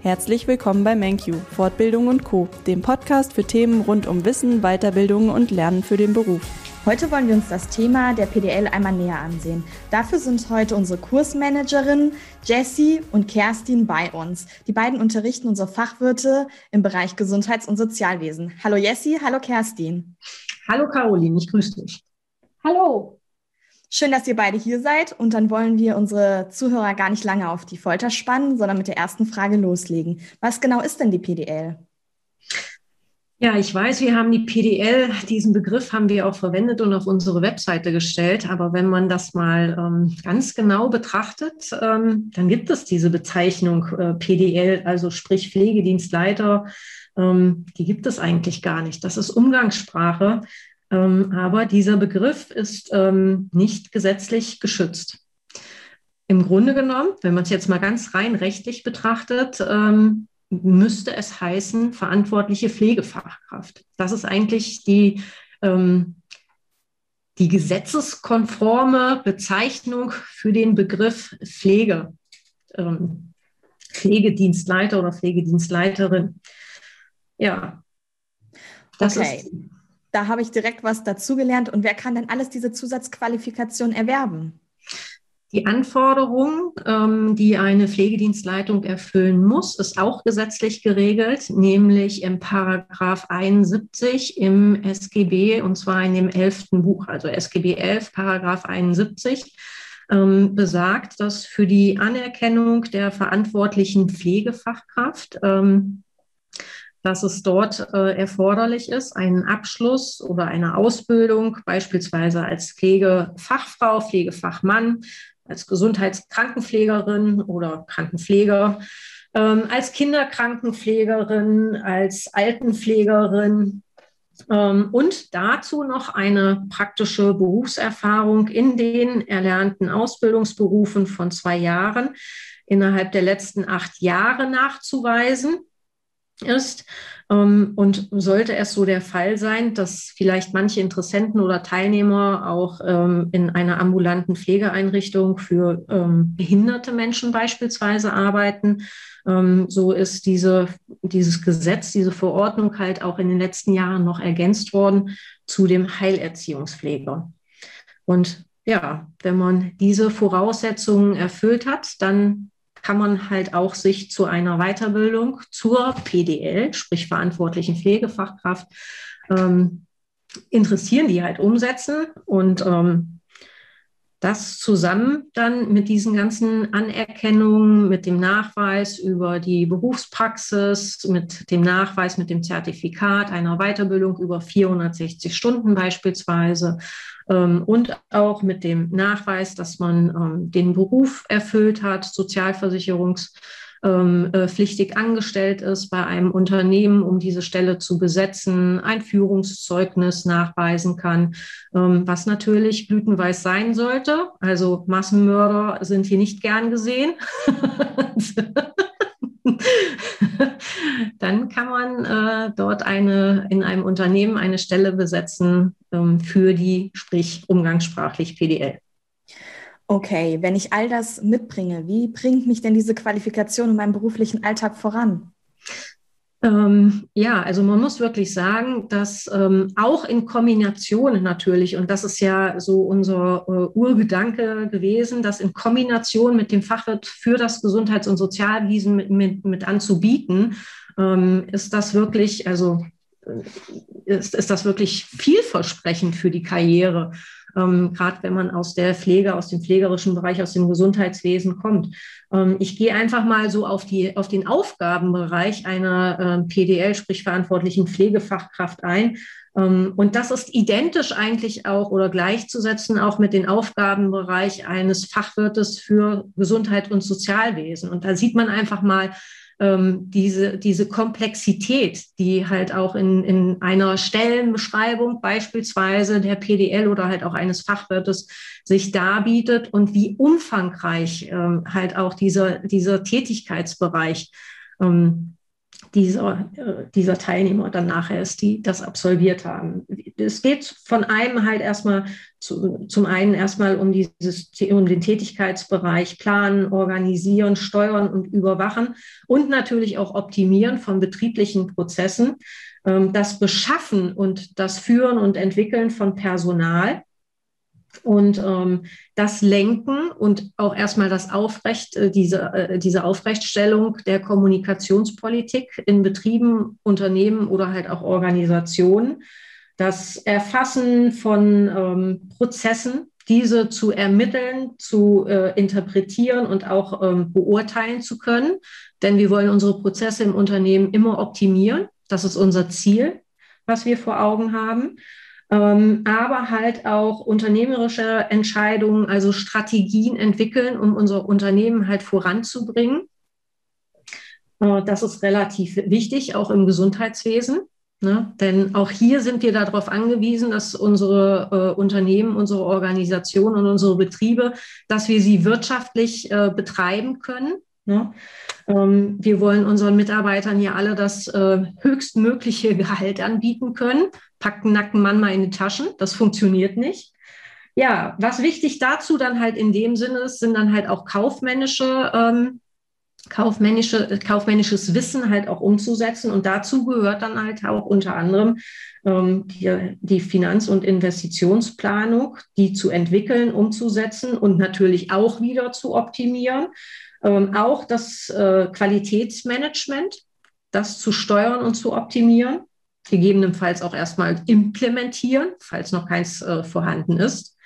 Herzlich willkommen bei MenQ, Fortbildung und Co., dem Podcast für Themen rund um Wissen, Weiterbildung und Lernen für den Beruf. Heute wollen wir uns das Thema der PDL einmal näher ansehen. Dafür sind heute unsere Kursmanagerinnen Jessie und Kerstin bei uns. Die beiden unterrichten unsere Fachwirte im Bereich Gesundheits- und Sozialwesen. Hallo Jessie, hallo Kerstin. Hallo Caroline, ich grüße dich. Hallo. Schön, dass ihr beide hier seid und dann wollen wir unsere Zuhörer gar nicht lange auf die Folter spannen, sondern mit der ersten Frage loslegen. Was genau ist denn die PDL? Ja, ich weiß, wir haben die PDL, diesen Begriff haben wir auch verwendet und auf unsere Webseite gestellt. Aber wenn man das mal ähm, ganz genau betrachtet, ähm, dann gibt es diese Bezeichnung äh, PDL, also sprich Pflegedienstleiter, ähm, die gibt es eigentlich gar nicht. Das ist Umgangssprache. Ähm, aber dieser Begriff ist ähm, nicht gesetzlich geschützt. Im Grunde genommen, wenn man es jetzt mal ganz rein rechtlich betrachtet, ähm, müsste es heißen verantwortliche Pflegefachkraft. Das ist eigentlich die, die gesetzeskonforme Bezeichnung für den Begriff Pflege. Pflegedienstleiter oder Pflegedienstleiterin. Ja. Das okay. ist da habe ich direkt was dazugelernt. Und wer kann denn alles diese Zusatzqualifikation erwerben? Die Anforderung, ähm, die eine Pflegedienstleitung erfüllen muss, ist auch gesetzlich geregelt, nämlich im Paragraph 71 im SGB und zwar in dem 11. Buch, also SGB 11, Paragraph 71 ähm, besagt, dass für die Anerkennung der verantwortlichen Pflegefachkraft ähm, dass es dort äh, erforderlich ist, einen Abschluss oder eine Ausbildung, beispielsweise als Pflegefachfrau, Pflegefachmann, als Gesundheitskrankenpflegerin oder Krankenpfleger, ähm, als Kinderkrankenpflegerin, als Altenpflegerin ähm, und dazu noch eine praktische Berufserfahrung in den erlernten Ausbildungsberufen von zwei Jahren innerhalb der letzten acht Jahre nachzuweisen ist. Ähm, und sollte es so der Fall sein, dass vielleicht manche Interessenten oder Teilnehmer auch ähm, in einer ambulanten Pflegeeinrichtung für ähm, behinderte Menschen beispielsweise arbeiten, so ist diese, dieses Gesetz, diese Verordnung halt auch in den letzten Jahren noch ergänzt worden zu dem Heilerziehungspfleger. Und ja, wenn man diese Voraussetzungen erfüllt hat, dann kann man halt auch sich zu einer Weiterbildung zur PDL, sprich verantwortlichen Pflegefachkraft, ähm, interessieren, die halt umsetzen. Und ähm, das zusammen dann mit diesen ganzen Anerkennungen, mit dem Nachweis über die Berufspraxis, mit dem Nachweis, mit dem Zertifikat einer Weiterbildung über 460 Stunden beispielsweise ähm, und auch mit dem Nachweis, dass man ähm, den Beruf erfüllt hat, Sozialversicherungs- ähm, äh, pflichtig angestellt ist bei einem Unternehmen, um diese Stelle zu besetzen, ein Führungszeugnis nachweisen kann, ähm, was natürlich blütenweiß sein sollte. Also Massenmörder sind hier nicht gern gesehen. dann kann man äh, dort eine, in einem Unternehmen eine Stelle besetzen ähm, für die, sprich umgangssprachlich PDL. Okay, wenn ich all das mitbringe, wie bringt mich denn diese Qualifikation in meinem beruflichen Alltag voran? Ähm, ja, also man muss wirklich sagen, dass ähm, auch in Kombination natürlich, und das ist ja so unser äh, Urgedanke gewesen, dass in Kombination mit dem Fachwirt für das Gesundheits- und Sozialwesen mit, mit, mit anzubieten, ähm, ist das wirklich, also ist, ist das wirklich vielversprechend für die Karriere ähm, gerade wenn man aus der Pflege, aus dem pflegerischen Bereich, aus dem Gesundheitswesen kommt. Ähm, ich gehe einfach mal so auf, die, auf den Aufgabenbereich einer äh, PDL, sprich verantwortlichen Pflegefachkraft ein. Ähm, und das ist identisch eigentlich auch oder gleichzusetzen auch mit den Aufgabenbereich eines Fachwirtes für Gesundheit und Sozialwesen. Und da sieht man einfach mal, ähm, diese, diese Komplexität, die halt auch in, in einer Stellenbeschreibung beispielsweise der PDL oder halt auch eines Fachwirtes sich darbietet und wie umfangreich ähm, halt auch dieser, dieser Tätigkeitsbereich ähm, dieser, äh, dieser Teilnehmer dann nachher ist, die das absolviert haben. Es geht von einem halt erstmal zu, zum einen erstmal um, dieses, um den Tätigkeitsbereich planen, organisieren, steuern und überwachen und natürlich auch optimieren von betrieblichen Prozessen, ähm, das Beschaffen und das Führen und Entwickeln von Personal und ähm, das Lenken und auch erstmal das Aufrecht, äh, diese, äh, diese Aufrechtstellung der Kommunikationspolitik in Betrieben, Unternehmen oder halt auch Organisationen, das Erfassen von ähm, Prozessen, diese zu ermitteln, zu äh, interpretieren und auch ähm, beurteilen zu können. Denn wir wollen unsere Prozesse im Unternehmen immer optimieren. Das ist unser Ziel, was wir vor Augen haben ähm, aber halt auch unternehmerische Entscheidungen, also Strategien entwickeln, um unser Unternehmen halt voranzubringen. Äh, das ist relativ wichtig, auch im Gesundheitswesen. Ne? Denn auch hier sind wir darauf angewiesen, dass unsere äh, Unternehmen, unsere Organisationen und unsere Betriebe, dass wir sie wirtschaftlich äh, betreiben können. Ne? Ähm, wir wollen unseren Mitarbeitern hier alle das äh, höchstmögliche Gehalt anbieten können. Packt einen nackten Mann mal in die Taschen. Das funktioniert nicht. Ja, was wichtig dazu dann halt in dem Sinne ist, sind dann halt auch kaufmännische, ähm, kaufmännische, kaufmännisches Wissen halt auch umzusetzen. Und dazu gehört dann halt auch unter anderem ähm, die, die Finanz- und Investitionsplanung, die zu entwickeln, umzusetzen und natürlich auch wieder zu optimieren. Ähm, auch das äh, Qualitätsmanagement, das zu steuern und zu optimieren, gegebenenfalls auch erstmal implementieren, falls noch keins äh, vorhanden ist.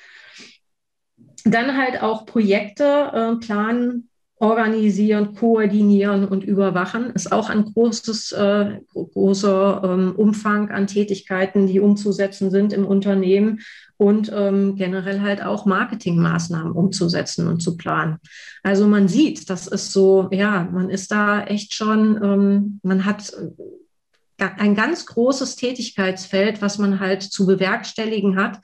Dann halt auch Projekte äh, planen, organisieren, koordinieren und überwachen ist auch ein großes, äh, großer ähm, Umfang an Tätigkeiten, die umzusetzen sind im Unternehmen und ähm, generell halt auch Marketingmaßnahmen umzusetzen und zu planen. Also man sieht, das ist so, ja, man ist da echt schon, ähm, man hat ein ganz großes Tätigkeitsfeld, was man halt zu bewerkstelligen hat.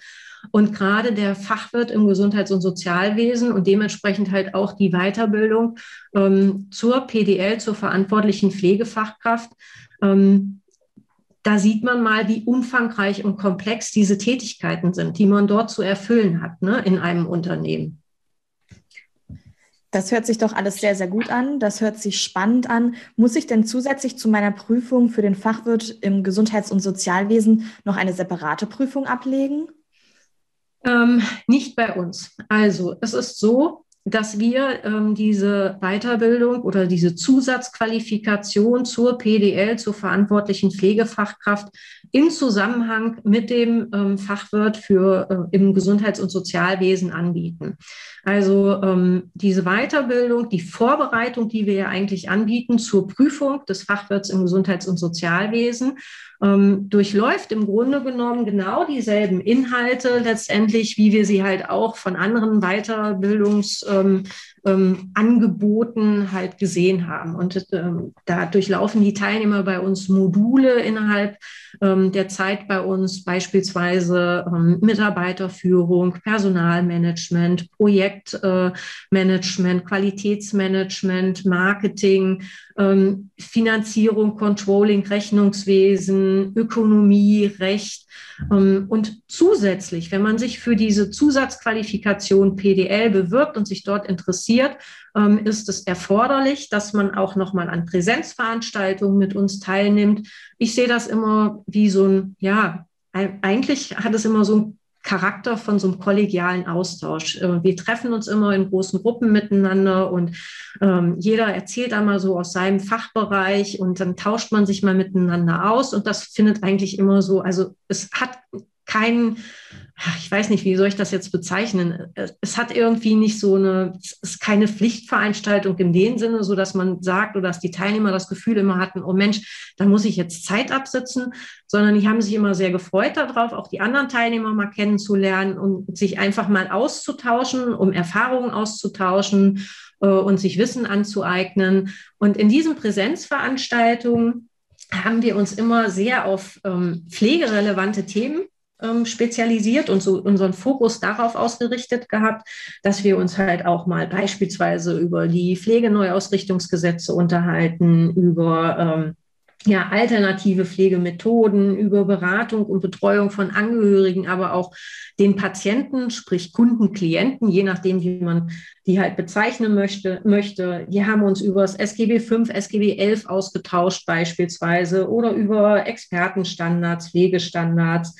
Und gerade der Fachwirt im Gesundheits- und Sozialwesen und dementsprechend halt auch die Weiterbildung ähm, zur PDL, zur verantwortlichen Pflegefachkraft, ähm, da sieht man mal, wie umfangreich und komplex diese Tätigkeiten sind, die man dort zu erfüllen hat ne, in einem Unternehmen. Das hört sich doch alles sehr, sehr gut an. Das hört sich spannend an. Muss ich denn zusätzlich zu meiner Prüfung für den Fachwirt im Gesundheits- und Sozialwesen noch eine separate Prüfung ablegen? Ähm, nicht bei uns. Also es ist so, dass wir ähm, diese Weiterbildung oder diese Zusatzqualifikation zur PDL, zur verantwortlichen Pflegefachkraft in Zusammenhang mit dem ähm, Fachwirt für äh, im Gesundheits- und Sozialwesen anbieten. Also ähm, diese Weiterbildung, die Vorbereitung, die wir ja eigentlich anbieten zur Prüfung des Fachwirts im Gesundheits- und Sozialwesen, ähm, durchläuft im Grunde genommen genau dieselben Inhalte letztendlich, wie wir sie halt auch von anderen Weiterbildungsangeboten ähm, ähm, halt gesehen haben. Und ähm, da durchlaufen die Teilnehmer bei uns Module innerhalb ähm, der Zeit bei uns, beispielsweise ähm, Mitarbeiterführung, Personalmanagement, Projektmanagement, äh, Qualitätsmanagement, Marketing, ähm, Finanzierung, Controlling, Rechnungswesen, Ökonomie, Recht. Ähm, und zusätzlich, wenn man sich für diese Zusatzqualifikation PDL bewirbt und sich dort interessiert, ähm, ist es erforderlich, dass man auch nochmal an Präsenzveranstaltungen mit uns teilnimmt. Ich sehe das immer wie so ein, ja, eigentlich hat es immer so ein Charakter von so einem kollegialen Austausch. Äh, wir treffen uns immer in großen Gruppen miteinander und ähm, jeder erzählt einmal so aus seinem Fachbereich und dann tauscht man sich mal miteinander aus und das findet eigentlich immer so, also es hat keinen ich weiß nicht, wie soll ich das jetzt bezeichnen? Es hat irgendwie nicht so eine, es ist keine Pflichtveranstaltung in dem Sinne, so dass man sagt oder dass die Teilnehmer das Gefühl immer hatten, oh Mensch, da muss ich jetzt Zeit absitzen, sondern die haben sich immer sehr gefreut darauf, auch die anderen Teilnehmer mal kennenzulernen und sich einfach mal auszutauschen, um Erfahrungen auszutauschen äh, und sich Wissen anzueignen. Und in diesen Präsenzveranstaltungen haben wir uns immer sehr auf ähm, pflegerelevante Themen ähm, spezialisiert und so unseren Fokus darauf ausgerichtet gehabt, dass wir uns halt auch mal beispielsweise über die Pflegeneuausrichtungsgesetze unterhalten, über ähm, ja, alternative Pflegemethoden, über Beratung und Betreuung von Angehörigen, aber auch den Patienten, sprich Kunden, Klienten, je nachdem, wie man die halt bezeichnen möchte. möchte. Die haben uns über das SGB 5, SGB 11 ausgetauscht beispielsweise oder über Expertenstandards, Pflegestandards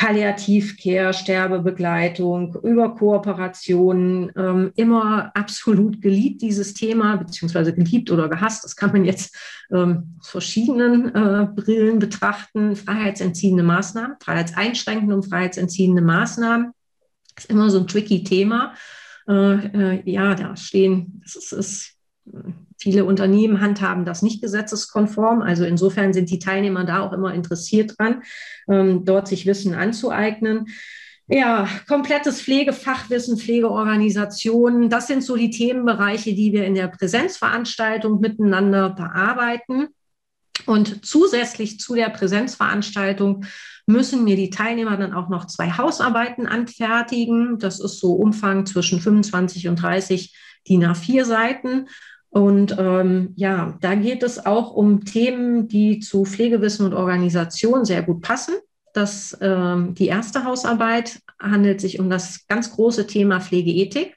Palliativcare, Sterbebegleitung, über Kooperationen, ähm, immer absolut geliebt, dieses Thema, beziehungsweise geliebt oder gehasst. Das kann man jetzt ähm, aus verschiedenen äh, Brillen betrachten. Freiheitsentziehende Maßnahmen, freiheitseinschränkende und freiheitsentziehende Maßnahmen. Ist immer so ein tricky Thema. Äh, äh, ja, da stehen, das ist, ist Viele Unternehmen handhaben das nicht gesetzeskonform. Also insofern sind die Teilnehmer da auch immer interessiert dran, ähm, dort sich Wissen anzueignen. Ja, komplettes Pflegefachwissen, Pflegeorganisationen, das sind so die Themenbereiche, die wir in der Präsenzveranstaltung miteinander bearbeiten. Und zusätzlich zu der Präsenzveranstaltung müssen mir die Teilnehmer dann auch noch zwei Hausarbeiten anfertigen. Das ist so Umfang zwischen 25 und 30 DIN A4 Seiten. Und ähm, ja, da geht es auch um Themen, die zu Pflegewissen und Organisation sehr gut passen. Das, ähm, die erste Hausarbeit handelt sich um das ganz große Thema Pflegeethik.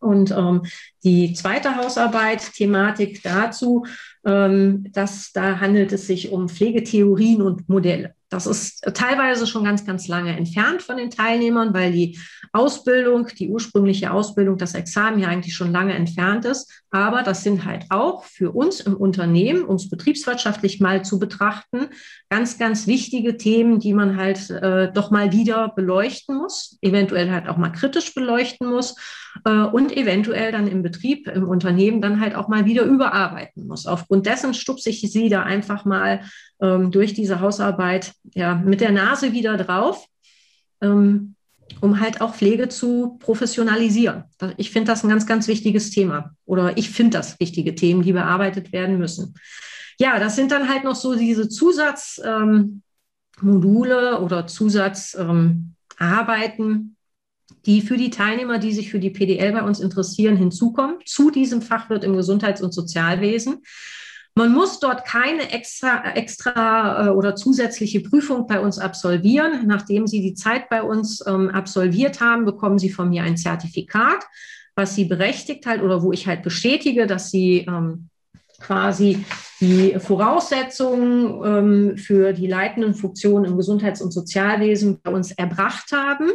Und ähm, die zweite Hausarbeit, Thematik dazu, ähm, das, da handelt es sich um Pflegetheorien und Modelle. Das ist teilweise schon ganz, ganz lange entfernt von den Teilnehmern, weil die Ausbildung, die ursprüngliche Ausbildung, das Examen ja eigentlich schon lange entfernt ist. Aber das sind halt auch für uns im Unternehmen, um es betriebswirtschaftlich mal zu betrachten, ganz, ganz wichtige Themen, die man halt äh, doch mal wieder beleuchten muss, eventuell halt auch mal kritisch beleuchten muss äh, und eventuell dann im Betrieb, im Unternehmen dann halt auch mal wieder überarbeiten muss. Aufgrund dessen stupse ich Sie da einfach mal ähm, durch diese Hausarbeit ja, mit der Nase wieder drauf, ähm, um halt auch Pflege zu professionalisieren. Ich finde das ein ganz, ganz wichtiges Thema oder ich finde das wichtige Themen, die bearbeitet werden müssen. Ja, das sind dann halt noch so diese Zusatzmodule ähm, oder Zusatzarbeiten, ähm, die für die Teilnehmer, die sich für die PDL bei uns interessieren, hinzukommen, zu diesem Fachwirt im Gesundheits- und Sozialwesen. Man muss dort keine extra, extra äh, oder zusätzliche Prüfung bei uns absolvieren. Nachdem Sie die Zeit bei uns ähm, absolviert haben, bekommen Sie von mir ein Zertifikat, was Sie berechtigt halt oder wo ich halt bestätige, dass Sie ähm, quasi die Voraussetzungen ähm, für die leitenden Funktionen im Gesundheits- und Sozialwesen bei uns erbracht haben.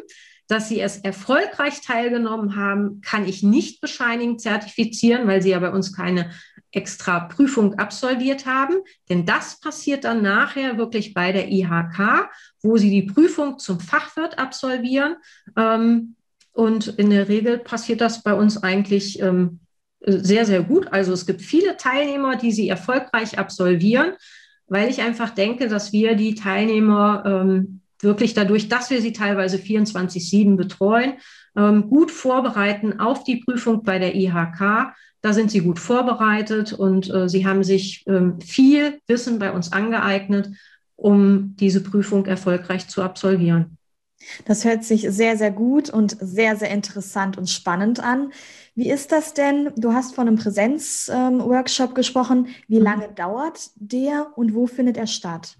Dass Sie es erfolgreich teilgenommen haben, kann ich nicht bescheinigen, zertifizieren, weil Sie ja bei uns keine extra Prüfung absolviert haben. Denn das passiert dann nachher wirklich bei der IHK, wo Sie die Prüfung zum Fachwirt absolvieren. Ähm, und in der Regel passiert das bei uns eigentlich ähm, sehr, sehr gut. Also es gibt viele Teilnehmer, die sie erfolgreich absolvieren, weil ich einfach denke, dass wir die Teilnehmer ähm, wirklich dadurch, dass wir sie teilweise 24-7 betreuen, ähm, gut vorbereiten auf die Prüfung bei der IHK. Da sind sie gut vorbereitet und äh, sie haben sich ähm, viel Wissen bei uns angeeignet, um diese Prüfung erfolgreich zu absolvieren. Das hört sich sehr, sehr gut und sehr, sehr interessant und spannend an. Wie ist das denn? Du hast von einem Präsenzworkshop ähm, gesprochen. Wie mhm. lange dauert der und wo findet er statt?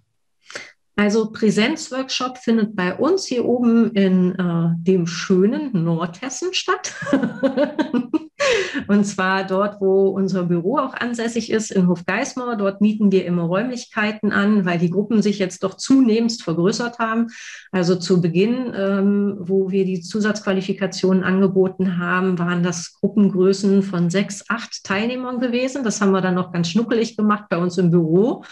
Also Präsenzworkshop findet bei uns hier oben in äh, dem schönen Nordhessen statt. und zwar dort, wo unser Büro auch ansässig ist, in Hofgeismar. Dort mieten wir immer Räumlichkeiten an, weil die Gruppen sich jetzt doch zunehmend vergrößert haben. Also zu Beginn, ähm, wo wir die Zusatzqualifikationen angeboten haben, waren das Gruppengrößen von sechs, acht Teilnehmern gewesen. Das haben wir dann noch ganz schnuckelig gemacht bei uns im Büro.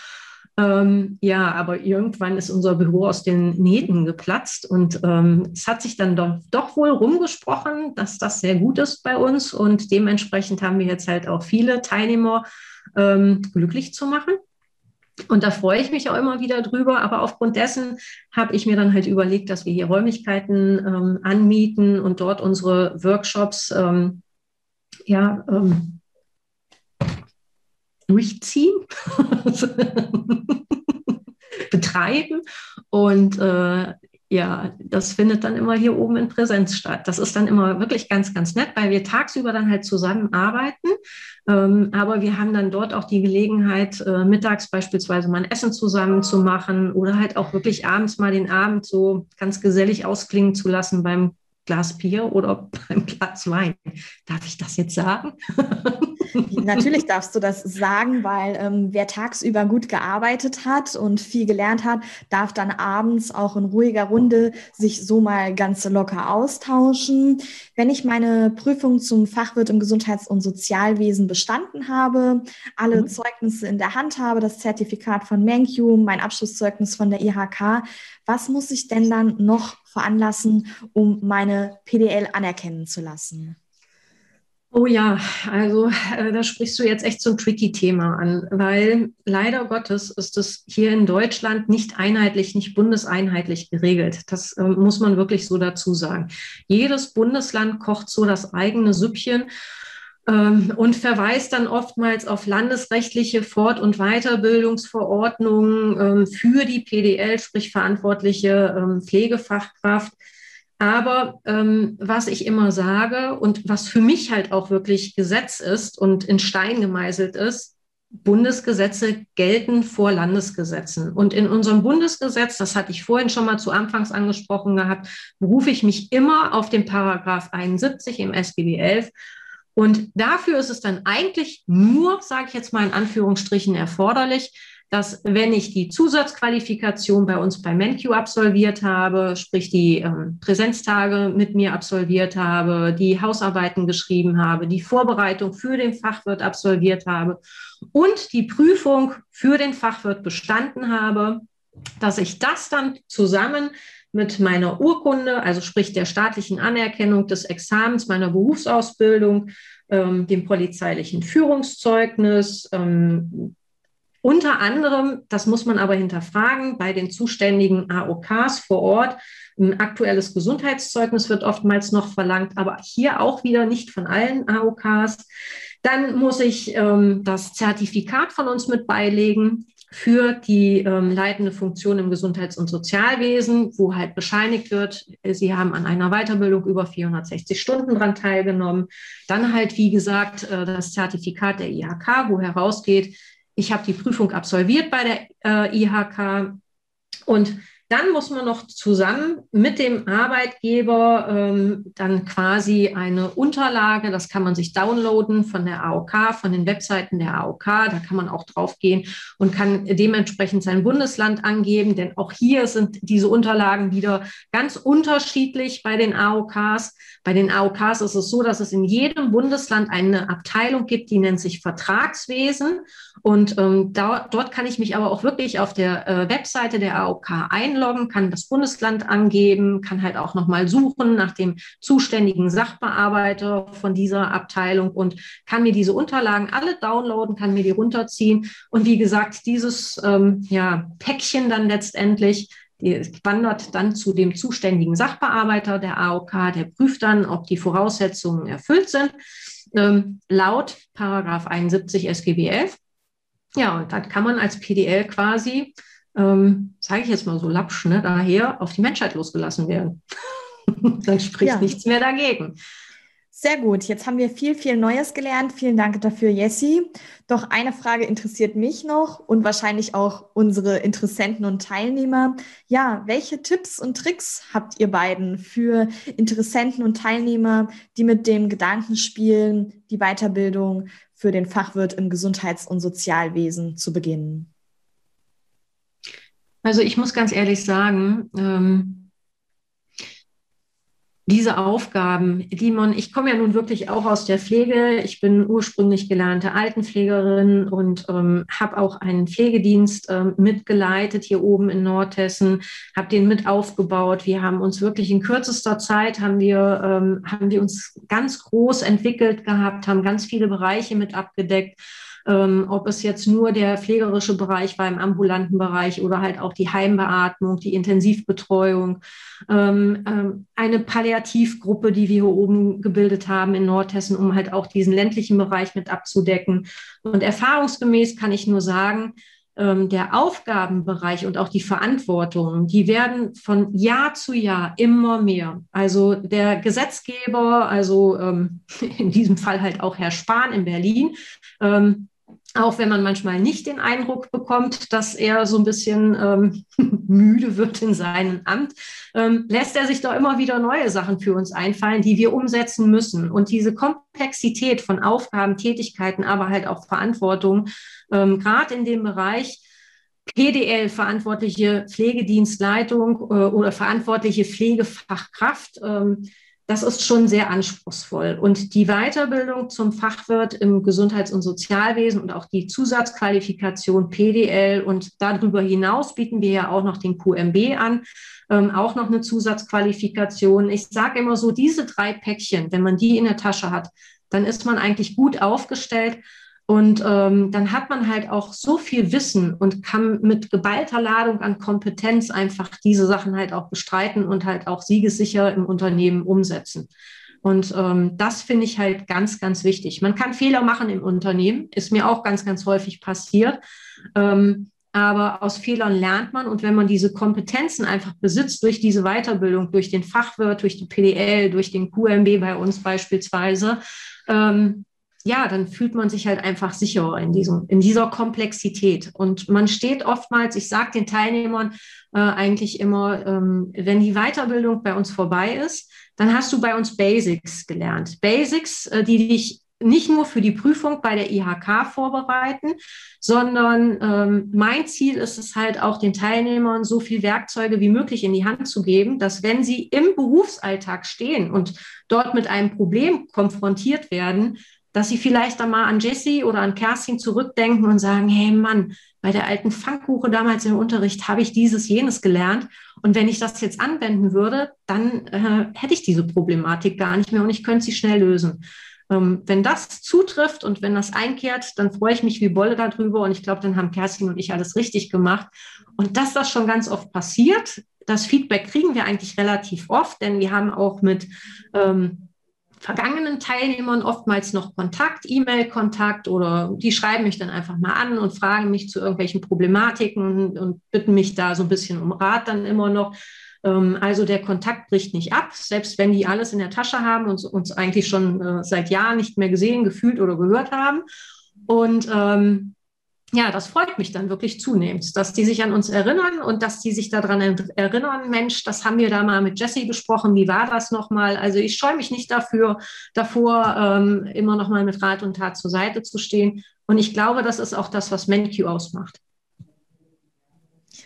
Ähm, ja, aber irgendwann ist unser Büro aus den Nähten geplatzt und ähm, es hat sich dann doch, doch wohl rumgesprochen, dass das sehr gut ist bei uns und dementsprechend haben wir jetzt halt auch viele Teilnehmer ähm, glücklich zu machen. Und da freue ich mich auch immer wieder drüber. Aber aufgrund dessen habe ich mir dann halt überlegt, dass wir hier Räumlichkeiten ähm, anmieten und dort unsere Workshops ähm, ja, ähm, durchziehen, betreiben. Und äh, ja, das findet dann immer hier oben in Präsenz statt. Das ist dann immer wirklich ganz, ganz nett, weil wir tagsüber dann halt zusammenarbeiten. Ähm, aber wir haben dann dort auch die Gelegenheit, äh, mittags beispielsweise mal ein Essen zusammen zu machen oder halt auch wirklich abends mal den Abend so ganz gesellig ausklingen zu lassen beim Glas Bier oder beim Glas Wein. Darf ich das jetzt sagen? Natürlich darfst du das sagen, weil ähm, wer tagsüber gut gearbeitet hat und viel gelernt hat, darf dann abends auch in ruhiger Runde sich so mal ganz locker austauschen. Wenn ich meine Prüfung zum Fachwirt im Gesundheits- und Sozialwesen bestanden habe, alle mhm. Zeugnisse in der Hand habe, das Zertifikat von MenQ, mein Abschlusszeugnis von der IHK, was muss ich denn dann noch veranlassen, um meine PDL anerkennen zu lassen? Oh ja, also äh, da sprichst du jetzt echt so ein tricky Thema an, weil leider Gottes ist es hier in Deutschland nicht einheitlich, nicht bundeseinheitlich geregelt. Das äh, muss man wirklich so dazu sagen. Jedes Bundesland kocht so das eigene Süppchen ähm, und verweist dann oftmals auf landesrechtliche Fort- und Weiterbildungsverordnungen ähm, für die PDL, sprich verantwortliche ähm, Pflegefachkraft. Aber ähm, was ich immer sage und was für mich halt auch wirklich Gesetz ist und in Stein gemeißelt ist, Bundesgesetze gelten vor Landesgesetzen. Und in unserem Bundesgesetz, das hatte ich vorhin schon mal zu Anfangs angesprochen gehabt, berufe ich mich immer auf den Paragraph 71 im SGB 11 und dafür ist es dann eigentlich nur, sage ich jetzt mal in Anführungsstrichen, erforderlich, dass wenn ich die Zusatzqualifikation bei uns bei MenQ absolviert habe, sprich die ähm, Präsenztage mit mir absolviert habe, die Hausarbeiten geschrieben habe, die Vorbereitung für den Fachwirt absolviert habe und die Prüfung für den Fachwirt bestanden habe, dass ich das dann zusammen mit meiner Urkunde, also sprich der staatlichen Anerkennung des Examens meiner Berufsausbildung, ähm, dem polizeilichen Führungszeugnis, ähm, unter anderem, das muss man aber hinterfragen, bei den zuständigen AOKs vor Ort, ein aktuelles Gesundheitszeugnis wird oftmals noch verlangt, aber hier auch wieder nicht von allen AOKs. Dann muss ich ähm, das Zertifikat von uns mit beilegen für die ähm, leitende Funktion im Gesundheits- und Sozialwesen, wo halt bescheinigt wird, Sie haben an einer Weiterbildung über 460 Stunden dran teilgenommen. Dann halt, wie gesagt, äh, das Zertifikat der IHK, wo herausgeht, ich habe die Prüfung absolviert bei der äh, IHK und dann muss man noch zusammen mit dem Arbeitgeber ähm, dann quasi eine Unterlage, das kann man sich downloaden von der AOK, von den Webseiten der AOK, da kann man auch drauf gehen und kann dementsprechend sein Bundesland angeben, denn auch hier sind diese Unterlagen wieder ganz unterschiedlich bei den AOKs. Bei den AOKs ist es so, dass es in jedem Bundesland eine Abteilung gibt, die nennt sich Vertragswesen und ähm, da, dort kann ich mich aber auch wirklich auf der äh, Webseite der AOK einloggen, kann das Bundesland angeben, kann halt auch nochmal suchen nach dem zuständigen Sachbearbeiter von dieser Abteilung und kann mir diese Unterlagen alle downloaden, kann mir die runterziehen. Und wie gesagt, dieses ähm, ja, Päckchen dann letztendlich die wandert dann zu dem zuständigen Sachbearbeiter der AOK, der prüft dann, ob die Voraussetzungen erfüllt sind. Ähm, laut Paragraph 71 SGB 11 ja, und dann kann man als PDL quasi, ähm, sage ich jetzt mal so lapsch, ne, daher auf die Menschheit losgelassen werden. dann spricht ja. nichts mehr dagegen. Sehr gut. Jetzt haben wir viel, viel Neues gelernt. Vielen Dank dafür, Jessie. Doch eine Frage interessiert mich noch und wahrscheinlich auch unsere Interessenten und Teilnehmer. Ja, welche Tipps und Tricks habt ihr beiden für Interessenten und Teilnehmer, die mit dem Gedanken spielen, die Weiterbildung für den Fachwirt im Gesundheits- und Sozialwesen zu beginnen? Also ich muss ganz ehrlich sagen, ähm diese Aufgaben, die man, ich komme ja nun wirklich auch aus der Pflege. Ich bin ursprünglich gelernte Altenpflegerin und ähm, habe auch einen Pflegedienst ähm, mitgeleitet hier oben in Nordhessen, habe den mit aufgebaut. Wir haben uns wirklich in kürzester Zeit haben wir, ähm, haben wir uns ganz groß entwickelt gehabt, haben ganz viele Bereiche mit abgedeckt ähm, ob es jetzt nur der pflegerische Bereich war im ambulanten Bereich oder halt auch die Heimbeatmung, die Intensivbetreuung, ähm, ähm, eine Palliativgruppe, die wir hier oben gebildet haben in Nordhessen, um halt auch diesen ländlichen Bereich mit abzudecken. Und erfahrungsgemäß kann ich nur sagen, ähm, der Aufgabenbereich und auch die Verantwortung, die werden von Jahr zu Jahr immer mehr. Also der Gesetzgeber, also ähm, in diesem Fall halt auch Herr Spahn in Berlin, ähm, auch wenn man manchmal nicht den Eindruck bekommt, dass er so ein bisschen ähm, müde wird in seinem Amt, ähm, lässt er sich doch immer wieder neue Sachen für uns einfallen, die wir umsetzen müssen. Und diese Komplexität von Aufgaben, Tätigkeiten, aber halt auch Verantwortung, ähm, gerade in dem Bereich PDL, verantwortliche Pflegedienstleitung äh, oder verantwortliche Pflegefachkraft, ähm, das ist schon sehr anspruchsvoll. Und die Weiterbildung zum Fachwirt im Gesundheits- und Sozialwesen und auch die Zusatzqualifikation PDL und darüber hinaus bieten wir ja auch noch den QMB an, ähm, auch noch eine Zusatzqualifikation. Ich sage immer so, diese drei Päckchen, wenn man die in der Tasche hat, dann ist man eigentlich gut aufgestellt und ähm, dann hat man halt auch so viel Wissen und kann mit geballter Ladung an Kompetenz einfach diese Sachen halt auch bestreiten und halt auch siegessicher im Unternehmen umsetzen. Und ähm, das finde ich halt ganz, ganz wichtig. Man kann Fehler machen im Unternehmen, ist mir auch ganz, ganz häufig passiert. Ähm, aber aus Fehlern lernt man und wenn man diese Kompetenzen einfach besitzt durch diese Weiterbildung, durch den Fachwirt, durch die PDL, durch den QMB bei uns beispielsweise, ähm, ja, dann fühlt man sich halt einfach sicherer in, diesem, in dieser Komplexität. Und man steht oftmals, ich sage den Teilnehmern äh, eigentlich immer, ähm, wenn die Weiterbildung bei uns vorbei ist, dann hast du bei uns Basics gelernt. Basics, äh, die dich nicht nur für die Prüfung bei der IHK vorbereiten, sondern ähm, mein Ziel ist es halt auch den Teilnehmern so viel Werkzeuge wie möglich in die Hand zu geben, dass wenn sie im Berufsalltag stehen und dort mit einem Problem konfrontiert werden, dass sie vielleicht dann mal an Jessie oder an Kerstin zurückdenken und sagen, hey Mann, bei der alten Pfannkuche damals im Unterricht habe ich dieses, jenes gelernt. Und wenn ich das jetzt anwenden würde, dann äh, hätte ich diese Problematik gar nicht mehr und ich könnte sie schnell lösen. Ähm, wenn das zutrifft und wenn das einkehrt, dann freue ich mich wie Bolle darüber und ich glaube, dann haben Kerstin und ich alles richtig gemacht. Und dass das schon ganz oft passiert, das Feedback kriegen wir eigentlich relativ oft, denn wir haben auch mit ähm, vergangenen Teilnehmern oftmals noch Kontakt, E-Mail-Kontakt oder die schreiben mich dann einfach mal an und fragen mich zu irgendwelchen Problematiken und bitten mich da so ein bisschen um Rat dann immer noch. Ähm, also der Kontakt bricht nicht ab, selbst wenn die alles in der Tasche haben und uns eigentlich schon äh, seit Jahren nicht mehr gesehen, gefühlt oder gehört haben. Und ähm, ja, das freut mich dann wirklich zunehmend, dass die sich an uns erinnern und dass die sich daran erinnern, Mensch, das haben wir da mal mit Jesse besprochen, wie war das nochmal? Also ich scheue mich nicht dafür, davor, ähm, immer nochmal mit Rat und Tat zur Seite zu stehen. Und ich glaube, das ist auch das, was MenQ ausmacht.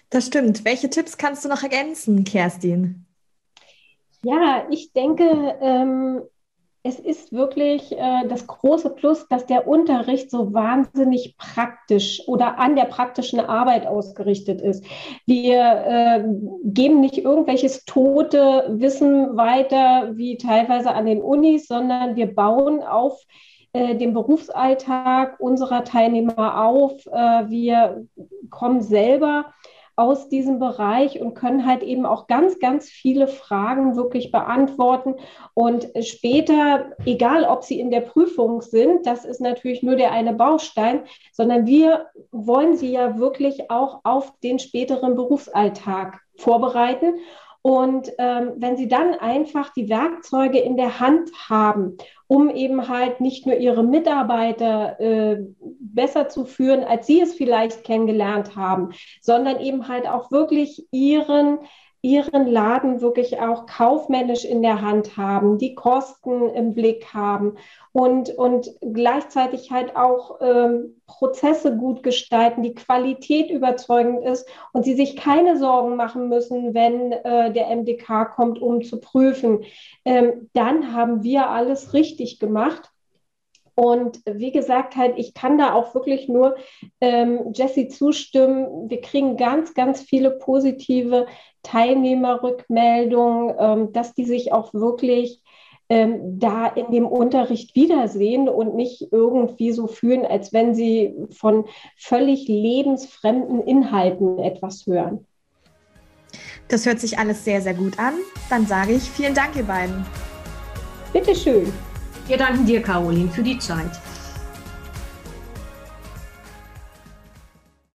Das stimmt. Welche Tipps kannst du noch ergänzen, Kerstin? Ja, ich denke, ähm, es ist wirklich äh, das große Plus, dass der Unterricht so wahnsinnig praktisch oder an der praktischen Arbeit ausgerichtet ist. Wir äh, geben nicht irgendwelches tote Wissen weiter, wie teilweise an den Unis, sondern wir bauen auf äh, den Berufsalltag unserer Teilnehmer auf. Äh, wir kommen selber aus diesem Bereich und können halt eben auch ganz, ganz viele Fragen wirklich beantworten. Und später, egal ob sie in der Prüfung sind, das ist natürlich nur der eine Baustein, sondern wir wollen sie ja wirklich auch auf den späteren Berufsalltag vorbereiten. Und ähm, wenn Sie dann einfach die Werkzeuge in der Hand haben, um eben halt nicht nur Ihre Mitarbeiter äh, besser zu führen, als Sie es vielleicht kennengelernt haben, sondern eben halt auch wirklich Ihren ihren Laden wirklich auch kaufmännisch in der Hand haben, die Kosten im Blick haben und, und gleichzeitig halt auch ähm, Prozesse gut gestalten, die Qualität überzeugend ist und sie sich keine Sorgen machen müssen, wenn äh, der MDK kommt, um zu prüfen. Ähm, dann haben wir alles richtig gemacht. Und wie gesagt, halt, ich kann da auch wirklich nur ähm, Jesse zustimmen. Wir kriegen ganz, ganz viele positive Teilnehmerrückmeldungen, ähm, dass die sich auch wirklich ähm, da in dem Unterricht wiedersehen und nicht irgendwie so fühlen, als wenn sie von völlig lebensfremden Inhalten etwas hören. Das hört sich alles sehr, sehr gut an. Dann sage ich vielen Dank, ihr beiden. Bitteschön. Wir danken dir, Caroline, für die Zeit.